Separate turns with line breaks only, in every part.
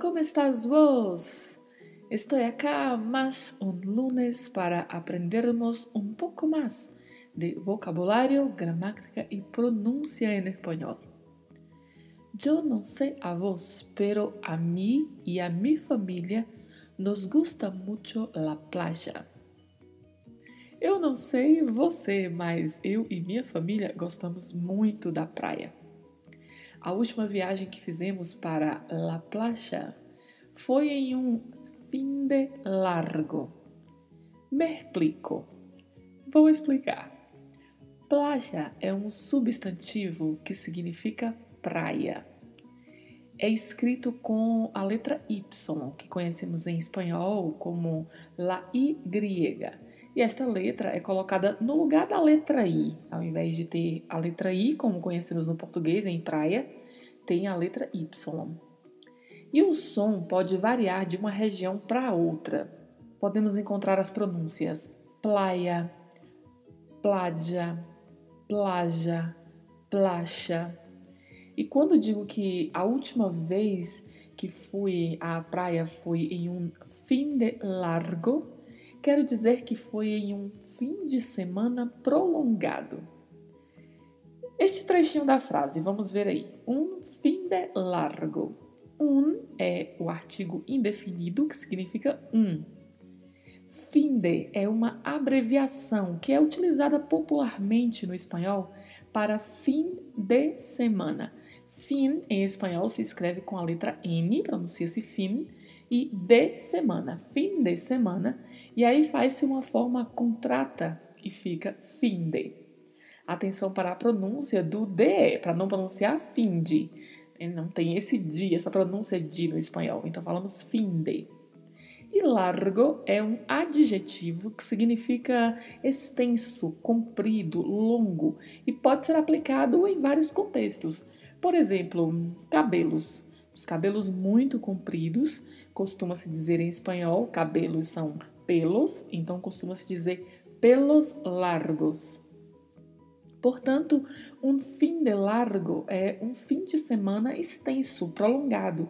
¿Cómo estás vos? Estoy acá más un lunes para aprendernos un poco más de vocabulario, gramática y pronuncia en español. Yo no sé a vos, pero a mí y a mi familia nos gusta mucho la playa. Eu não sei você, mas eu e minha família gostamos muito da praia. A última viagem que fizemos para La Playa foi em um fim de largo. Me explico. Vou explicar. Playa é um substantivo que significa praia. É escrito com a letra Y, que conhecemos em espanhol como la Y. E esta letra é colocada no lugar da letra I. Ao invés de ter a letra I, como conhecemos no português, em praia, tem a letra Y. E o som pode variar de uma região para outra. Podemos encontrar as pronúncias playa, plaja, plaja, placha. E quando digo que a última vez que fui à praia foi em um fim de largo, quero dizer que foi em um fim de semana prolongado. Este trechinho da frase, vamos ver aí. Um fim de largo. Um é o artigo indefinido, que significa um. Finde é uma abreviação que é utilizada popularmente no espanhol para fim de semana. Fim em espanhol se escreve com a letra N, pronuncia-se fim, e de semana, fim de semana, e aí faz-se uma forma contrata e fica finde. Atenção para a pronúncia do de, para não pronunciar finde. Não tem esse de, essa pronúncia de no espanhol, então falamos finde. E largo é um adjetivo que significa extenso, comprido, longo e pode ser aplicado em vários contextos. Por exemplo, cabelos. Os cabelos muito compridos, costuma-se dizer em espanhol, cabelos são pelos, então costuma-se dizer pelos largos. Portanto, um fim de largo é um fim de semana extenso, prolongado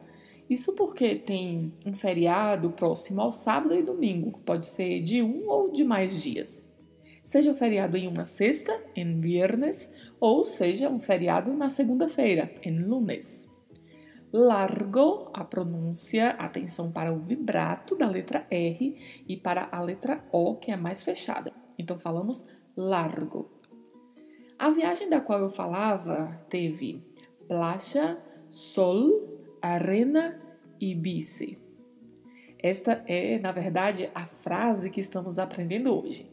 isso porque tem um feriado próximo ao sábado e domingo, que pode ser de um ou de mais dias. Seja o feriado em uma sexta, em viernes, ou seja um feriado na segunda-feira, em lunes. Largo, a pronúncia, atenção para o vibrato da letra R e para a letra O, que é mais fechada. Então falamos largo. A viagem da qual eu falava teve placha, sol, arena e bici. Esta é, na verdade, a frase que estamos aprendendo hoje.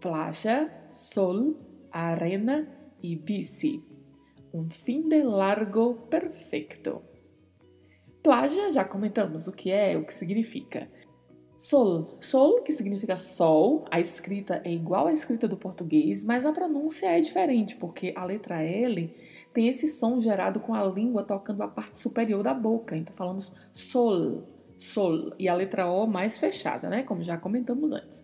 Playa, sol, arena e bici. Um fim de largo perfeito. Playa, já comentamos o que é, o que significa. Sol, sol que significa sol, a escrita é igual à escrita do português, mas a pronúncia é diferente, porque a letra L tem esse som gerado com a língua tocando a parte superior da boca. Então falamos sol, sol. E a letra O mais fechada, né? Como já comentamos antes.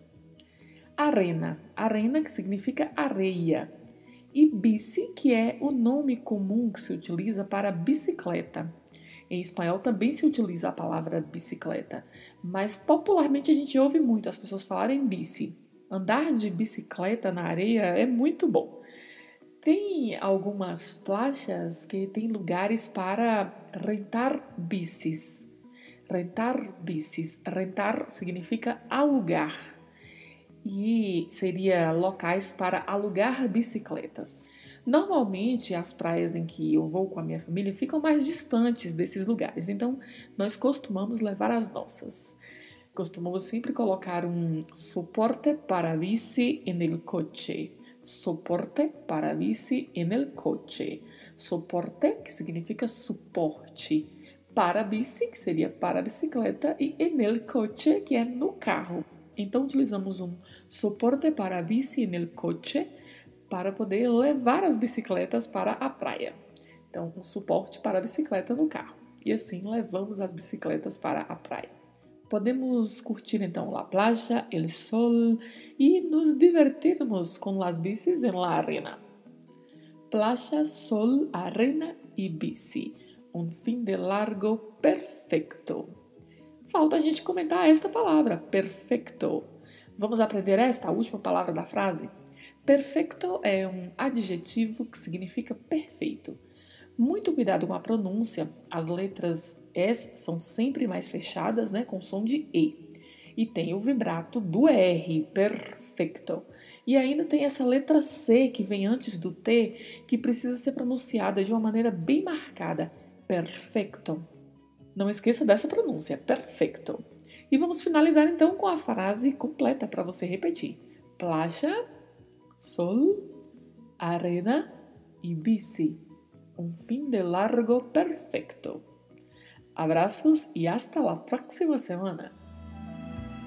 Arena, arena que significa areia. E bici, que é o nome comum que se utiliza para bicicleta. Em espanhol também se utiliza a palavra bicicleta, mas popularmente a gente ouve muito as pessoas falarem bici. Andar de bicicleta na areia é muito bom. Tem algumas playas que tem lugares para rentar bicis. Rentar bicis. Rentar significa alugar. E seria locais para alugar bicicletas. Normalmente, as praias em que eu vou com a minha família ficam mais distantes desses lugares, então nós costumamos levar as nossas. Costumamos sempre colocar um suporte para bici el coche. Soporte para bici el coche. Soporte, que significa suporte. Para bici, que seria para bicicleta. E en el coche, que é no carro. Então, utilizamos um suporte para bici en el coche para poder levar as bicicletas para a praia. Então, um suporte para a bicicleta no carro. E assim levamos as bicicletas para a praia. Podemos curtir então la playa, el sol e nos divertirmos com las bicis en la arena. Playa, sol, arena e bici. Um fim de largo perfeito. Falta a gente comentar esta palavra, perfeito. Vamos aprender esta, última palavra da frase? Perfeito é um adjetivo que significa perfeito. Muito cuidado com a pronúncia. As letras S são sempre mais fechadas, né, com som de E. E tem o vibrato do R, perfeito. E ainda tem essa letra C que vem antes do T, que precisa ser pronunciada de uma maneira bem marcada. Perfeito. Não esqueça dessa pronúncia, perfeito. E vamos finalizar então com a frase completa para você repetir: Playa, sol, arena e bici um fim de largo perfeito. Abraços e hasta la próxima semana!